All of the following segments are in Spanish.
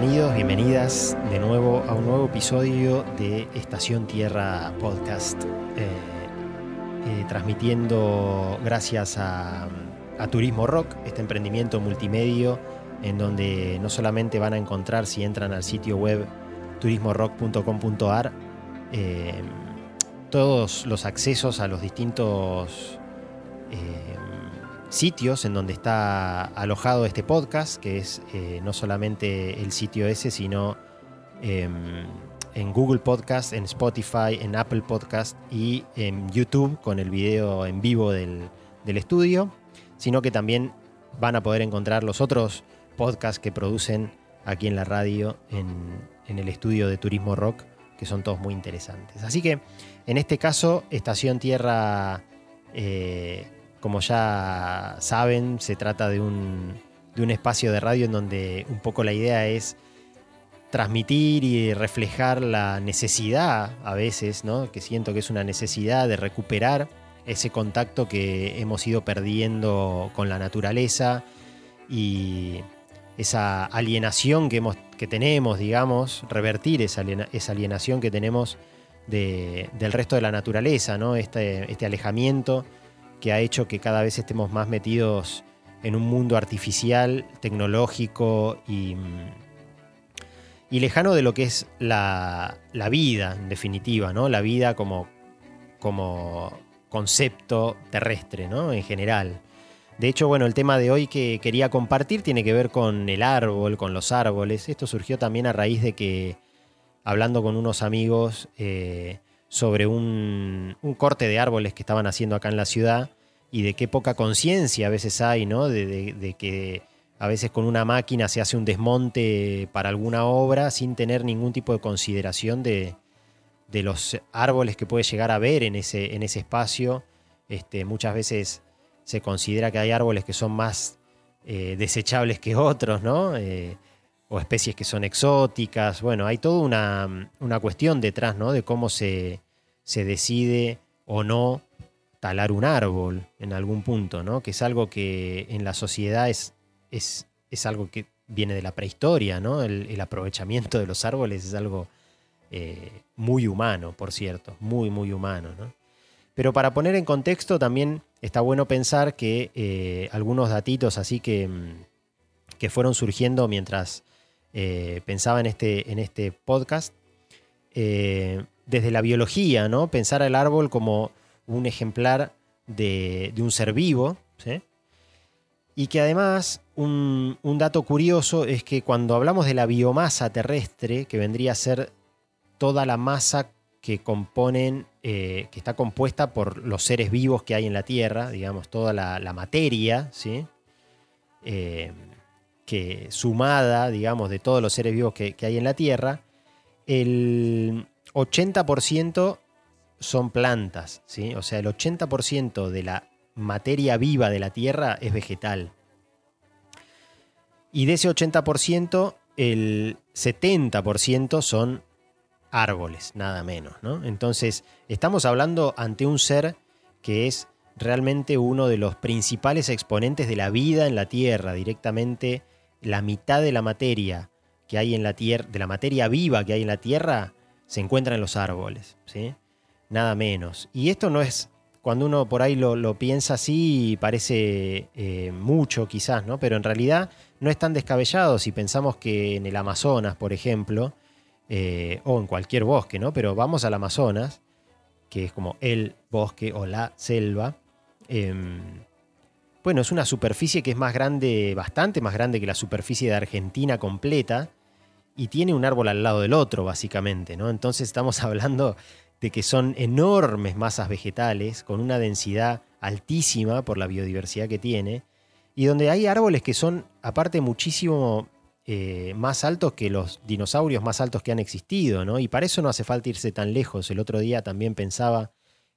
bienvenidos, bienvenidas de nuevo a un nuevo episodio de Estación Tierra Podcast, eh, eh, transmitiendo gracias a, Turismo Rock, este emprendimiento multimedio en donde no solamente van a encontrar si entran al sitio web turismorock.com.ar eh, todos los accesos a los distintos sitios en donde está alojado este podcast, que es eh, no solamente el sitio ese, sino em, en Google Podcast, en Spotify, en Apple Podcast y en YouTube con el video en vivo del, estudio, sino que también van a poder encontrar los otros podcasts que producen aquí en la radio, en, el estudio de Turismo Rock, que son todos muy interesantes. Así que en este caso, Estación Tierra eh, como ya saben, se trata de un, espacio de radio en donde un poco la idea es transmitir y reflejar la necesidad a veces, ¿no? que siento que es una necesidad de recuperar ese contacto que hemos ido perdiendo con la naturaleza y esa alienación que tenemos, digamos, revertir esa, alienación que tenemos del resto de la naturaleza, ¿no? este, este alejamiento que ha hecho que cada vez estemos más metidos en un mundo artificial, tecnológico y, y lejano de lo que es la, vida, en definitiva, ¿no? La vida como, como concepto terrestre, ¿no? En general. De hecho, bueno, el tema de hoy que quería compartir tiene que ver con el árbol, con los árboles. Esto surgió también a raíz de que, hablando con unos amigos, eh, sobre un, corte de árboles que estaban haciendo acá en la ciudad y de qué poca conciencia a veces hay, ¿no? De, que a veces con una máquina se hace un desmonte para alguna obra sin tener ningún tipo de consideración de, los árboles que puede llegar a ver en ese, en ese espacio. Este, muchas veces se considera que hay árboles que son más eh, desechables que otros, ¿no? Eh, o especies que son exóticas. Bueno, hay toda una, una cuestión detrás, ¿no? De cómo se, se decide o no talar un árbol en algún punto, ¿no? Que es algo que en la sociedad es, es, es algo que viene de la prehistoria, ¿no? El, aprovechamiento de los árboles es algo eh, muy humano, por cierto, muy, muy humano, ¿no? Pero para poner en contexto también está bueno pensar que eh, algunos datitos así que, mm, que fueron surgiendo mientras eh, pensaba en este, en este podcast, desde la biología, ¿no? Pensar al árbol como un ejemplar de, un ser vivo, Y que además un, dato curioso es que cuando hablamos de la biomasa terrestre, que vendría a ser toda la masa que componen, eh, que está compuesta por los seres vivos que hay en la Tierra, digamos, toda la, materia, ¿sí? Eh, que sumada, digamos, de todos los seres vivos que, que hay en la Tierra, el, 80% son plantas, ¿sí? O sea, el 80% de la materia viva de la Tierra es vegetal. Y de ese 80%, el 70% son árboles, nada menos, ¿no? Entonces, estamos hablando ante un ser que es realmente uno de los principales exponentes de la vida en la Tierra, directamente la mitad de la materia que hay en la Tierra, de la materia viva que hay en la Tierra, se encuentra en los árboles, ¿sí? Nada menos. Y esto no es, cuando uno por ahí lo, piensa así, parece eh, mucho quizás, ¿no? Pero en realidad no es tan descabellado si pensamos que en el Amazonas, por ejemplo, eh, o en cualquier bosque, ¿no? Pero vamos al Amazonas, que es como el bosque o la selva. Em, bueno, es una superficie que es más grande, bastante más grande que la superficie de Argentina completa y tiene un árbol al lado del otro, básicamente, ¿no? Entonces estamos hablando de que son enormes masas vegetales con una densidad altísima por la biodiversidad que tiene y donde hay árboles que son aparte muchísimo eh, más altos que los dinosaurios más altos que han existido, ¿no? Y para eso no hace falta irse tan lejos. El otro día también pensaba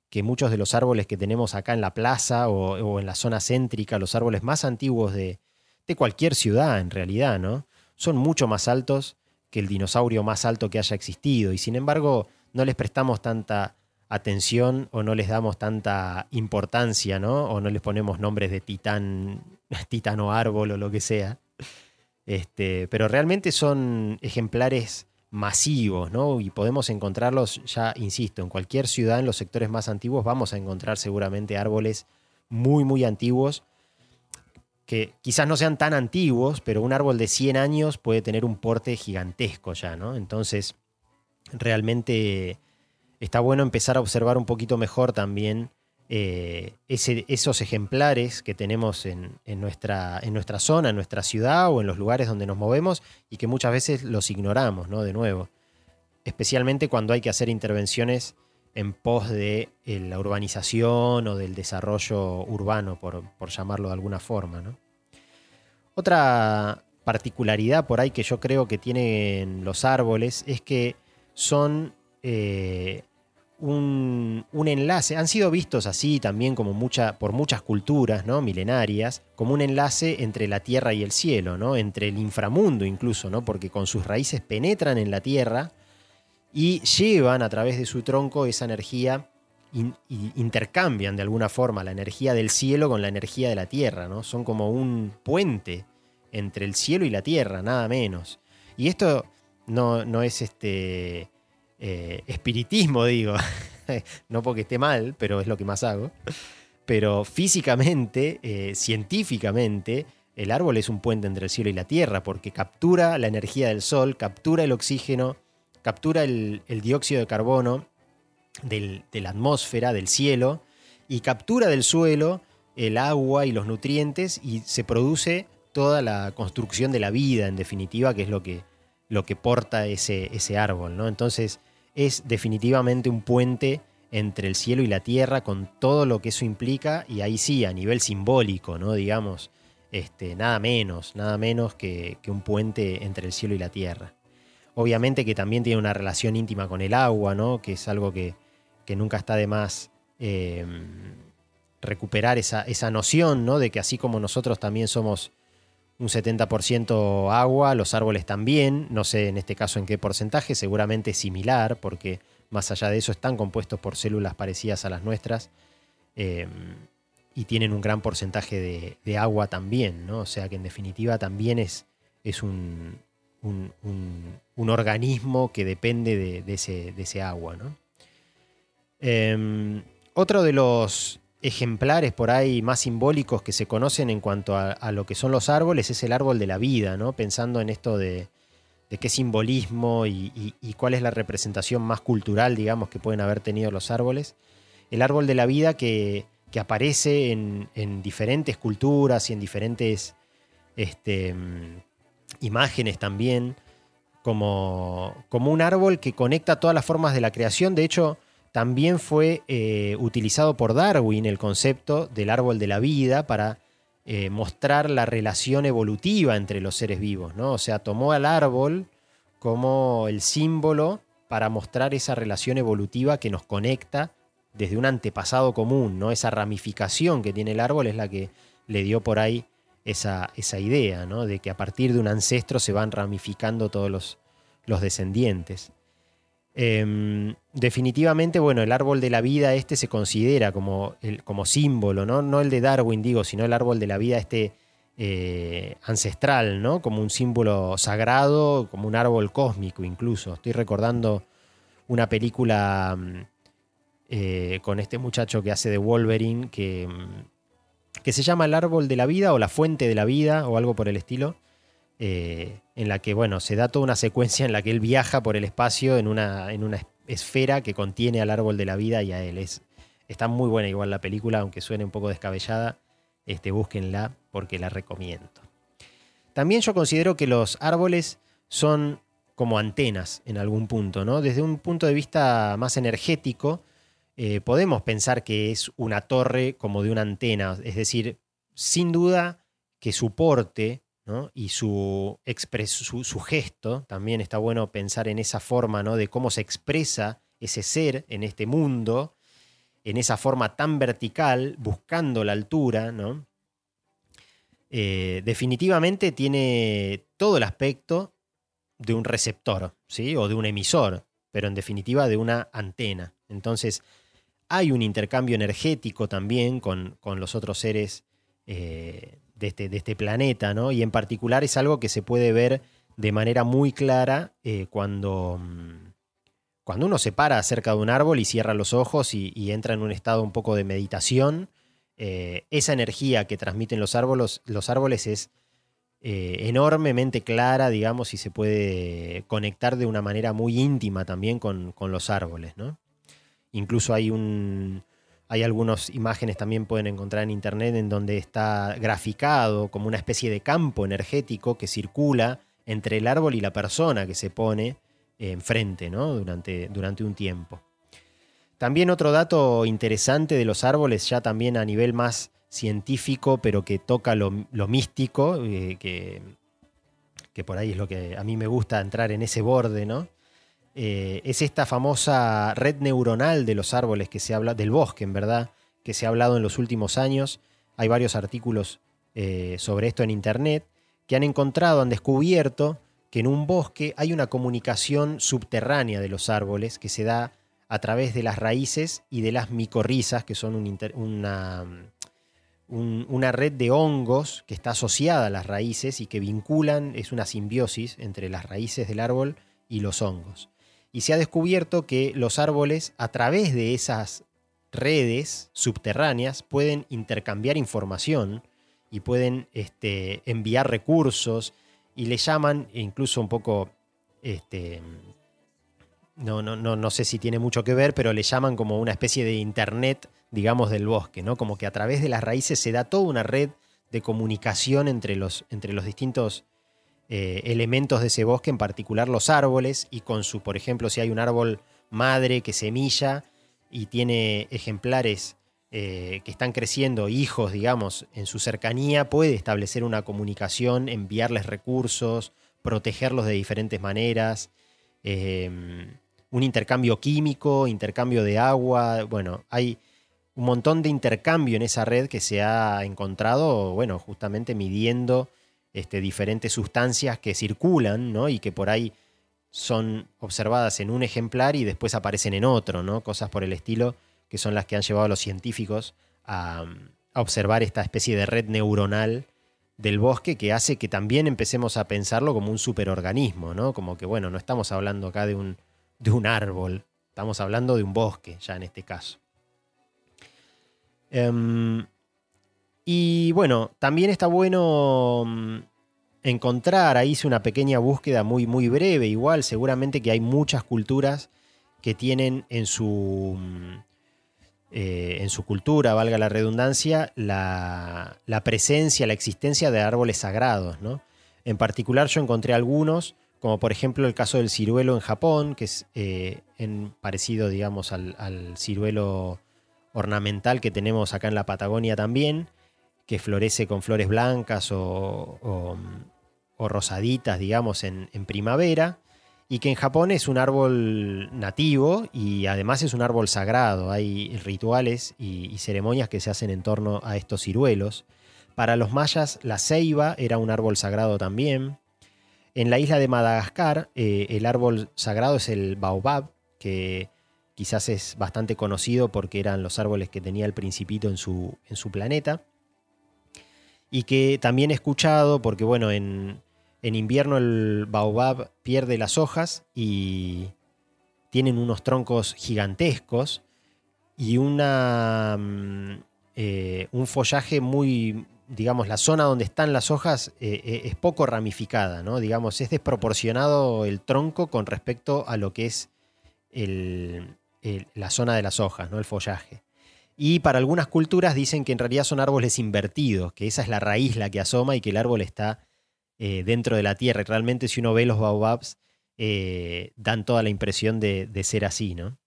que muchos de los árboles que tenemos acá en la plaza o, en la zona céntrica, los árboles más antiguos de, de cualquier ciudad en realidad, ¿no? Son mucho más altos que el dinosaurio más alto que haya existido y sin embargo no les prestamos tanta atención o no les damos tanta importancia, ¿no? O no les ponemos nombres de titán, titano árbol o lo que sea. Este, pero realmente son ejemplares masivos, ¿no? Y podemos encontrarlos, ya insisto, en cualquier ciudad, en los sectores más antiguos, vamos a encontrar seguramente árboles muy, muy antiguos, que quizás no sean tan antiguos, pero un árbol de 100 años puede tener un porte gigantesco ya, ¿no? Entonces, realmente está bueno empezar a observar un poquito mejor también eh, esos ejemplares que tenemos en, nuestra, en nuestra zona, en nuestra ciudad o en los lugares donde nos movemos y que muchas veces los ignoramos, ¿no? De nuevo. Especialmente cuando hay que hacer intervenciones en pos de eh, la urbanización o del desarrollo urbano, por, llamarlo de alguna forma. Otra particularidad por ahí que yo creo que tienen los árboles es que son eh, un, enlace, han sido vistos así también como mucha, por muchas culturas ¿no? milenarias, como un enlace entre la tierra y el cielo, ¿no? entre el inframundo incluso, ¿no? porque con sus raíces penetran en la tierra y llevan a través de su tronco esa energía intercambian de alguna forma la energía del cielo con la energía de la tierra, ¿no? Son como un puente entre el cielo y la tierra, nada menos. Y esto no, no es este eh, espiritismo, digo, no porque esté mal, pero es lo que más hago, pero físicamente, eh, científicamente, el árbol es un puente entre el cielo y la tierra, porque captura la energía del sol, captura el oxígeno, captura el, dióxido de carbono de la atmósfera, del cielo, y captura del suelo el agua y los nutrientes y se produce toda la construcción de la vida, en definitiva, que es lo que, lo que porta ese, ese árbol. ¿no? Entonces, es definitivamente un puente entre el cielo y la tierra con todo lo que eso implica y ahí sí, a nivel simbólico, ¿no? Digamos, este, nada menos, nada menos que, un puente entre el cielo y la tierra. Obviamente que también tiene una relación íntima con el agua, ¿no? Que es algo que, nunca está de más em, recuperar esa, esa noción, ¿no? De que así como nosotros también somos un 70% agua, los árboles también, no sé en este caso en qué porcentaje, seguramente similar, porque más allá de eso están compuestos por células parecidas a las nuestras em, y tienen un gran porcentaje de, agua también, ¿no? O sea que en definitiva también es, es un, un, organismo que depende de, ese, de ese, agua, ¿no? Em, otro de los ejemplares por ahí más simbólicos que se conocen en cuanto a, lo que son los árboles es el árbol de la vida, ¿no? Pensando en esto de, qué simbolismo y, cuál es la representación más cultural, digamos, que pueden haber tenido los árboles. El árbol de la vida que, aparece en, diferentes culturas y en diferentes este, imágenes también, como, como un árbol que conecta todas las formas de la creación. De hecho, también fue eh, utilizado por Darwin el concepto del árbol de la vida para eh, mostrar la relación evolutiva entre los seres vivos, ¿no? O sea, tomó al árbol como el símbolo para mostrar esa relación evolutiva que nos conecta desde un antepasado común, ¿no? Esa ramificación que tiene el árbol es la que le dio por ahí esa, esa idea, ¿no? De que a partir de un ancestro se van ramificando todos los, los descendientes. Em, definitivamente, bueno, el árbol de la vida este se considera como, el, como símbolo, ¿no? No el de Darwin, digo, sino el árbol de la vida este eh, ancestral, ¿no? Como un símbolo sagrado, como un árbol cósmico incluso. Estoy recordando una película mm, eh, con este muchacho que hace de Wolverine, que, mm, que se llama El árbol de la vida o La fuente de la vida o algo por el estilo eh, en la que, bueno, se da toda una secuencia en la que él viaja por el espacio en una, en una esfera que contiene al árbol de la vida y a él. Es, está muy buena igual la película, aunque suene un poco descabellada, este, búsquenla porque la recomiendo. También yo considero que los árboles son como antenas en algún punto, ¿no? Desde un punto de vista más energético, eh, podemos pensar que es una torre como de una antena, es decir, sin duda que su porte y su, su, gesto, también está bueno pensar en esa forma ¿no? de cómo se expresa ese ser en este mundo, en esa forma tan vertical, buscando la altura, ¿no? Eh, definitivamente tiene todo el aspecto de un receptor, ¿sí? O de un emisor, pero en definitiva de una antena. Entonces, hay un intercambio energético también con, con los otros seres eh, de, este, de este planeta, ¿no? Y en particular es algo que se puede ver de manera muy clara eh, cuando, mm, cuando uno se para cerca de un árbol y cierra los ojos y, entra en un estado un poco de meditación. Eh, esa energía que transmiten los árboles, los árboles es enormemente clara, digamos, y se puede conectar de una manera muy íntima también con, los árboles, ¿no? Incluso hay un, hay algunas imágenes también pueden encontrar en internet en donde está graficado como una especie de campo energético que circula entre el árbol y la persona que se pone enfrente ¿no? durante, durante un tiempo. También otro dato interesante de los árboles, ya también a nivel más científico, pero que toca lo, místico, eh, que, que, por ahí es lo que a mí me gusta entrar en ese borde, ¿no? Eh, es esta famosa red neuronal de los árboles que se habla, del bosque en verdad, que se ha hablado en los últimos años. Hay varios artículos eh, sobre esto en Internet que han encontrado, han descubierto que en un bosque hay una comunicación subterránea de los árboles que se da a través de las raíces y de las micorrizas, que son una, una red de hongos que está asociada a las raíces y que vinculan, es una simbiosis entre las raíces del árbol y los hongos y se ha descubierto que los árboles a través de esas redes subterráneas pueden intercambiar información y pueden este, enviar recursos y le llaman, incluso un poco, este, no, no, no, no sé si tiene mucho que ver, pero le llaman como una especie de internet, digamos, del bosque, ¿no? Como que a través de las raíces se da toda una red de comunicación entre los, entre los distintos eh, elementos de ese bosque, en particular los árboles, y con su, por ejemplo, si hay un árbol madre que semilla y tiene ejemplares eh, que están creciendo, hijos, digamos, en su cercanía, puede establecer una comunicación, enviarles recursos, protegerlos de diferentes maneras, em, un intercambio químico, intercambio de agua, bueno, hay un montón de intercambio en esa red que se ha encontrado, bueno, justamente midiendo este, diferentes sustancias que circulan ¿no? y que por ahí son observadas en un ejemplar y después aparecen en otro, ¿no? cosas por el estilo, que son las que han llevado a los científicos a, observar esta especie de red neuronal del bosque que hace que también empecemos a pensarlo como un superorganismo, ¿no? Como que, bueno, no estamos hablando acá de un, de un árbol, estamos hablando de un bosque, ya en este caso. Em, y bueno, también está bueno mm, encontrar, ahí hice una pequeña búsqueda muy, muy breve, igual, seguramente que hay muchas culturas que tienen en su, mm, eh, en su cultura, valga la redundancia, la, presencia, la existencia de árboles sagrados. ¿no? En particular yo encontré algunos, como por ejemplo el caso del ciruelo en Japón, que es eh, en, parecido, digamos, al ciruelo ornamental que tenemos acá en la Patagonia también que florece con flores blancas o, rosaditas, digamos, en, primavera, y que en Japón es un árbol nativo y además es un árbol sagrado. Hay rituales y, ceremonias que se hacen en torno a estos ciruelos. Para los mayas, la ceiba era un árbol sagrado también. En la isla de Madagascar, eh, el árbol sagrado es el baobab, que quizás es bastante conocido porque eran los árboles que tenía el principito en su, en su planeta y que también he escuchado, porque bueno, en, invierno el baobab pierde las hojas y tienen unos troncos gigantescos y una, mm, eh, un follaje muy, digamos, la zona donde están las hojas eh, eh, es poco ramificada, ¿no? Digamos, es desproporcionado el tronco con respecto a lo que es la zona de las hojas, ¿no? El follaje. Y para algunas culturas dicen que en realidad son árboles invertidos, que esa es la raíz la que asoma y que el árbol está eh, dentro de la tierra. Y realmente si uno ve los baobabs, eh, dan toda la impresión de, ser así, ¿no?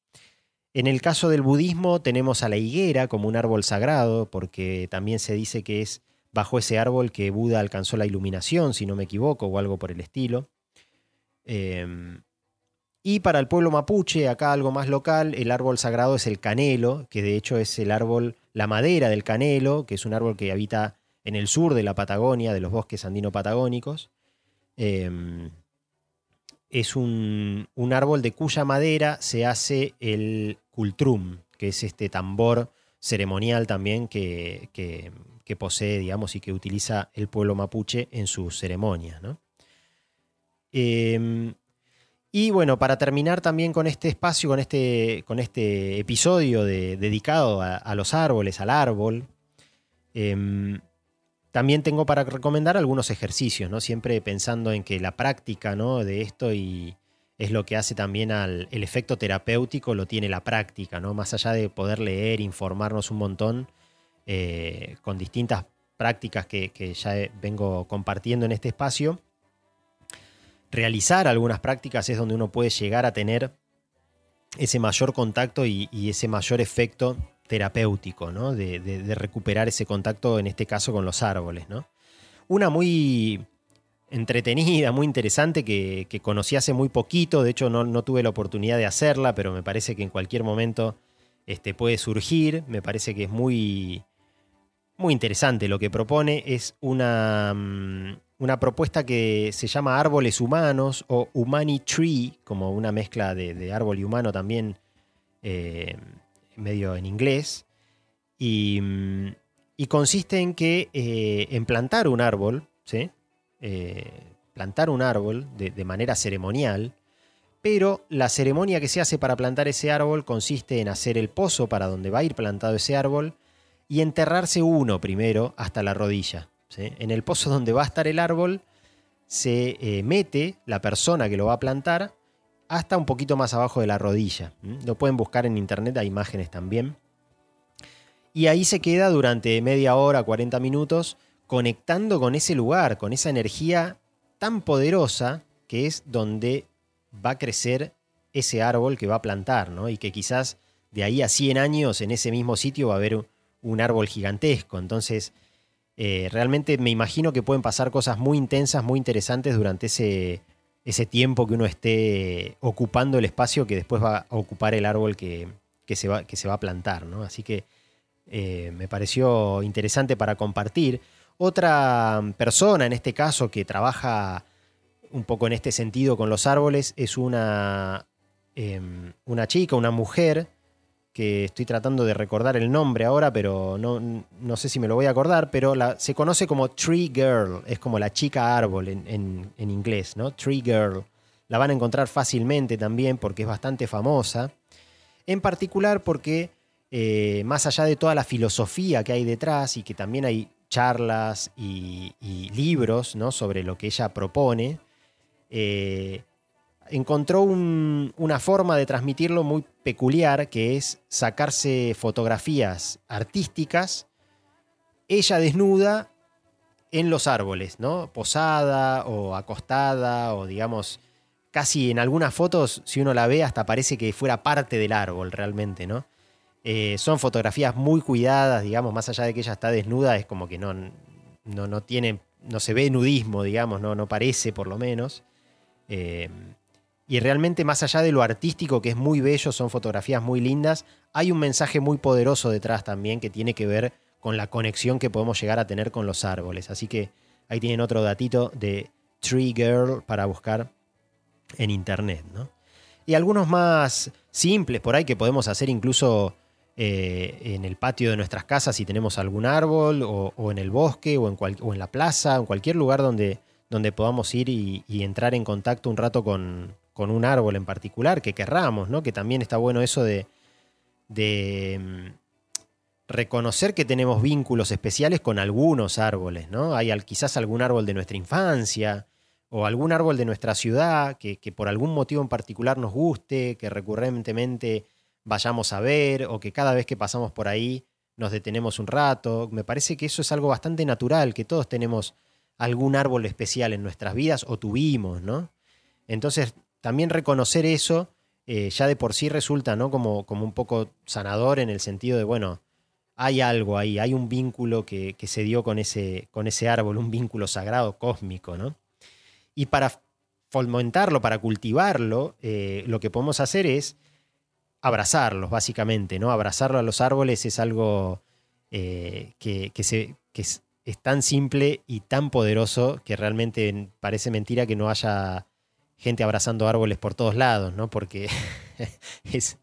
En el caso del budismo tenemos a la higuera como un árbol sagrado, porque también se dice que es bajo ese árbol que Buda alcanzó la iluminación, si no me equivoco, o algo por el estilo. Em, y para el pueblo mapuche, acá algo más local, el árbol sagrado es el canelo, que de hecho es el árbol, la madera del canelo, que es un árbol que habita en el sur de la Patagonia, de los bosques andino-patagónicos. Em, es un, árbol de cuya madera se hace el cultrum, que es este tambor ceremonial también que, que, posee, digamos, y que utiliza el pueblo mapuche en sus ceremonias. Em, y bueno, para terminar también con este espacio, con este, con este episodio dedicado a, los árboles, al árbol, em, también tengo para recomendar algunos ejercicios, ¿no? Siempre pensando en que la práctica ¿no? de esto y es lo que hace también al el efecto terapéutico, lo tiene la práctica, ¿no? Más allá de poder leer, informarnos un montón eh, con distintas prácticas que, que ya vengo compartiendo en este espacio realizar algunas prácticas es donde uno puede llegar a tener ese mayor contacto y, ese mayor efecto terapéutico, ¿no? De, recuperar ese contacto, en este caso con los árboles. ¿no? Una muy entretenida, muy interesante, que, conocí hace muy poquito, de hecho no, tuve la oportunidad de hacerla, pero me parece que en cualquier momento este, puede surgir, me parece que es muy, muy interesante lo que propone, es una, mm, una propuesta que se llama Árboles Humanos o Humani Tree, como una mezcla de, árbol y humano también, eh, medio en inglés. Y, consiste en que eh, en plantar un árbol, ¿sí? Eh, plantar un árbol de, de manera ceremonial, pero la ceremonia que se hace para plantar ese árbol consiste en hacer el pozo para donde va a ir plantado ese árbol y enterrarse uno primero hasta la rodilla. En el pozo donde va a estar el árbol se eh, mete la persona que lo va a plantar hasta un poquito más abajo de la rodilla. Lo pueden buscar en internet, hay imágenes también. Y ahí se queda durante media hora, 40 minutos, conectando con ese lugar, con esa energía tan poderosa que es donde va a crecer ese árbol que va a plantar, ¿no? Y que quizás de ahí a 100 años en ese mismo sitio va a haber un árbol gigantesco. Entonces, eh, realmente me imagino que pueden pasar cosas muy intensas, muy interesantes durante ese, ese tiempo que uno esté ocupando el espacio que después va a ocupar el árbol que, se, va, que se, va, a plantar. ¿no? Así que eh, me pareció interesante para compartir. Otra persona, en este caso, que trabaja un poco en este sentido con los árboles, es una, em, una chica, una mujer, que estoy tratando de recordar el nombre ahora, pero no, no sé si me lo voy a acordar, pero se conoce como Tree Girl, es como la chica árbol en, inglés, ¿no? Tree Girl. La van a encontrar fácilmente también porque es bastante famosa, en particular porque eh, más allá de toda la filosofía que hay detrás y que también hay charlas y, libros ¿no? sobre lo que ella propone, eh, encontró una forma de transmitirlo muy peculiar, que es sacarse fotografías artísticas, ella desnuda en los árboles, ¿no? Posada o acostada o digamos, casi en algunas fotos, si uno la ve, hasta parece que fuera parte del árbol realmente, ¿no? Eh, son fotografías muy cuidadas, digamos, más allá de que ella está desnuda, es como que no, no, no tiene, no se ve nudismo, digamos, no, no parece por lo menos. Eh, y realmente más allá de lo artístico, que es muy bello, son fotografías muy lindas, hay un mensaje muy poderoso detrás también que tiene que ver con la conexión que podemos llegar a tener con los árboles. Así que ahí tienen otro datito de Tree Girl para buscar en internet. Y algunos más simples por ahí que podemos hacer incluso eh, en el patio de nuestras casas si tenemos algún árbol, o, en el bosque, o en, o la plaza, en cualquier lugar donde, donde podamos ir y entrar en contacto un rato con, con un árbol en particular que querramos, ¿no? Que también está bueno eso de, de mm, reconocer que tenemos vínculos especiales con algunos árboles, ¿no? Hay quizás algún árbol de nuestra infancia o algún árbol de nuestra ciudad que, por algún motivo en particular nos guste, que recurrentemente vayamos a ver o que cada vez que pasamos por ahí nos detenemos un rato. Me parece que eso es algo bastante natural, que todos tenemos algún árbol especial en nuestras vidas o tuvimos, ¿no? Entonces, también reconocer eso eh, ya de por sí resulta ¿no? como, como un poco sanador en el sentido de, bueno, hay algo ahí, hay un vínculo que, se dio con ese, con ese árbol, un vínculo sagrado cósmico, ¿no? Y para fomentarlo, para cultivarlo, eh, lo que podemos hacer es abrazarlos, básicamente, ¿no? Abrazarlo a los árboles es algo eh, que, que es, tan simple y tan poderoso que realmente parece mentira que no haya gente abrazando árboles por todos lados, ¿no? Porque es,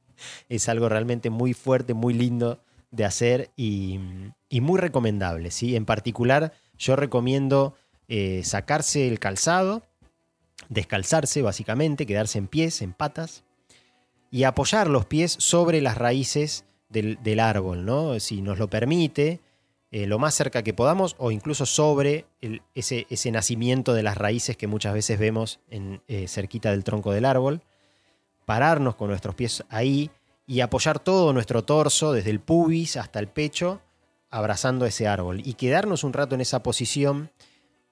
es algo realmente muy fuerte, muy lindo de hacer y, muy recomendable. ¿sí? En particular, yo recomiendo eh, sacarse el calzado, descalzarse básicamente, quedarse en pies, en patas, y apoyar los pies sobre las raíces del, árbol, ¿no? Si nos lo permite, eh, lo más cerca que podamos, o incluso sobre ese, ese, nacimiento de las raíces que muchas veces vemos en, eh, cerquita del tronco del árbol, pararnos con nuestros pies ahí y apoyar todo nuestro torso, desde el pubis hasta el pecho, abrazando ese árbol, y quedarnos un rato en esa posición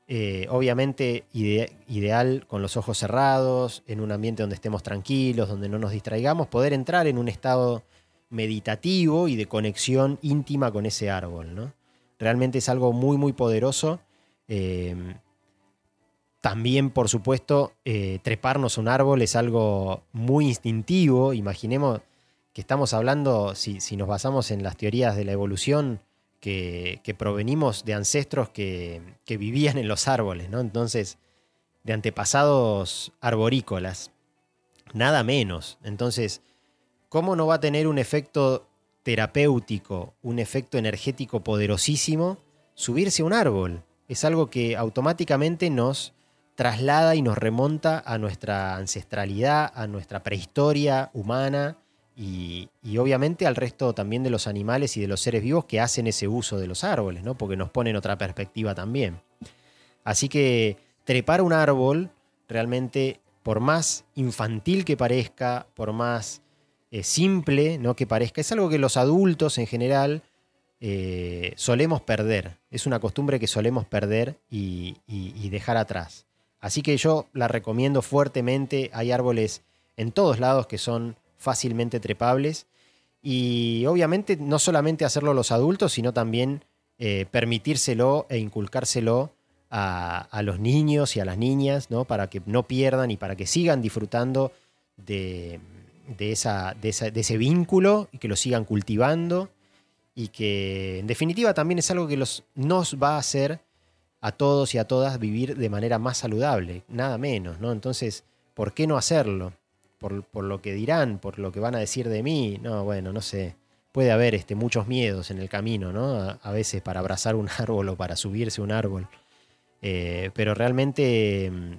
eh, obviamente ideal con los ojos cerrados, en un ambiente donde estemos tranquilos, donde no nos distraigamos, poder entrar en un estado meditativo y de conexión íntima con ese árbol. ¿no? Realmente es algo muy, muy poderoso. Em, también, por supuesto, eh, treparnos un árbol es algo muy instintivo. Imaginemos que estamos hablando, si, si nos basamos en las teorías de la evolución, que, provenimos de ancestros que, vivían en los árboles, ¿no? Entonces, de antepasados arborícolas, nada menos. Entonces, ¿cómo no va a tener un efecto terapéutico, un efecto energético poderosísimo subirse a un árbol? Es algo que automáticamente nos traslada y nos remonta a nuestra ancestralidad, a nuestra prehistoria humana, y, obviamente al resto también de los animales y de los seres vivos que hacen ese uso de los árboles, ¿no? Porque nos ponen otra perspectiva también. Así que trepar un árbol, realmente, por más infantil que parezca, por más eh, simple ¿no? que parezca, es algo que los adultos en general eh, solemos perder. Es una costumbre que solemos perder y dejar atrás. Así que yo la recomiendo fuertemente. Hay árboles en todos lados que son fácilmente trepables. Y obviamente no solamente hacerlo los adultos, sino también eh, permitírselo e inculcárselo a, los niños y a las niñas, ¿no? Para que no pierdan y para que sigan disfrutando de, esa, de, ese vínculo y que lo sigan cultivando. Y que en definitiva también es algo que los, nos va a hacer a todos y a todas vivir de manera más saludable, nada menos, ¿no? Entonces, ¿por qué no hacerlo? por, lo que dirán, por lo que van a decir de mí. No, bueno, no sé. Puede haber este, muchos miedos en el camino, ¿no? A, veces para abrazar un árbol o para subirse un árbol. Eh, pero realmente, mm,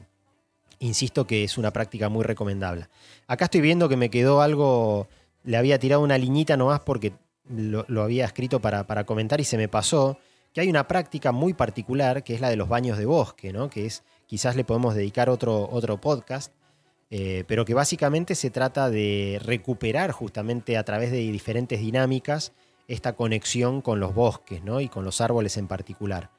insisto que es una práctica muy recomendable. Acá estoy viendo que me quedó algo, le había tirado una liñita nomás porque lo, había escrito para, para, comentar y se me pasó, que hay una práctica muy particular que es la de los baños de bosque, ¿no? Que es, quizás le podemos dedicar otro, otro podcast, eh, pero que básicamente se trata de recuperar justamente a través de diferentes dinámicas esta conexión con los bosques ¿no? y con los árboles en particular.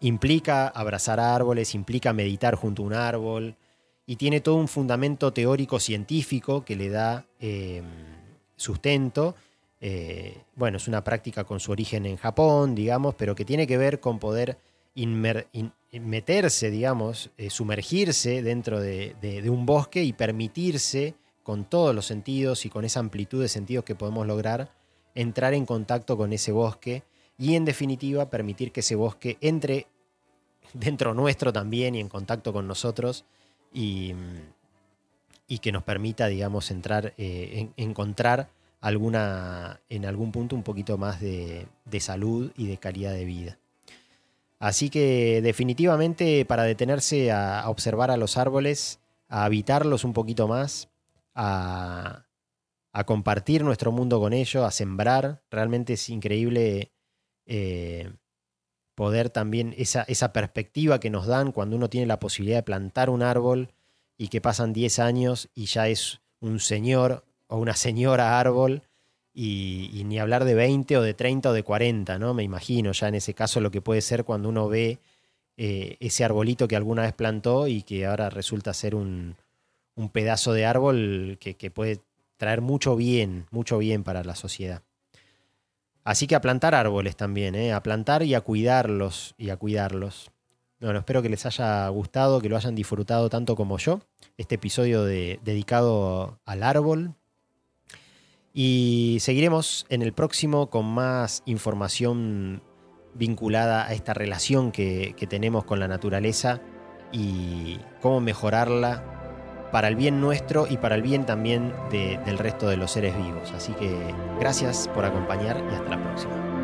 Implica abrazar árboles, implica meditar junto a un árbol y tiene todo un fundamento teórico científico que le da em, sustento. Eh, bueno, es una práctica con su origen en Japón, digamos, pero que tiene que ver con poder meterse, digamos, eh, sumergirse dentro de, un bosque y permitirse, con todos los sentidos y con esa amplitud de sentidos que podemos lograr, entrar en contacto con ese bosque y en definitiva permitir que ese bosque entre dentro nuestro también y en contacto con nosotros y, que nos permita, digamos, entrar, eh, encontrar alguna, en algún punto un poquito más de salud y de calidad de vida. Así que definitivamente para detenerse a, observar a los árboles, a habitarlos un poquito más, a, compartir nuestro mundo con ellos, a sembrar, realmente es increíble eh, poder también esa, esa perspectiva que nos dan cuando uno tiene la posibilidad de plantar un árbol y que pasan 10 años y ya es un señor o una señora árbol y, ni hablar de 20 o de 30 o de 40, ¿no? Me imagino ya en ese caso lo que puede ser cuando uno ve eh, ese arbolito que alguna vez plantó y que ahora resulta ser un, pedazo de árbol que, puede traer mucho bien, mucho bien para la sociedad. Así que a plantar árboles también, ¿eh? a plantar y a cuidarlos y a cuidarlos. Bueno, espero que les haya gustado, que lo hayan disfrutado tanto como yo. Este episodio dedicado al árbol, y seguiremos en el próximo con más información vinculada a esta relación que, tenemos con la naturaleza y cómo mejorarla para el bien nuestro y para el bien también del resto de los seres vivos. Así que gracias por acompañar y hasta la próxima.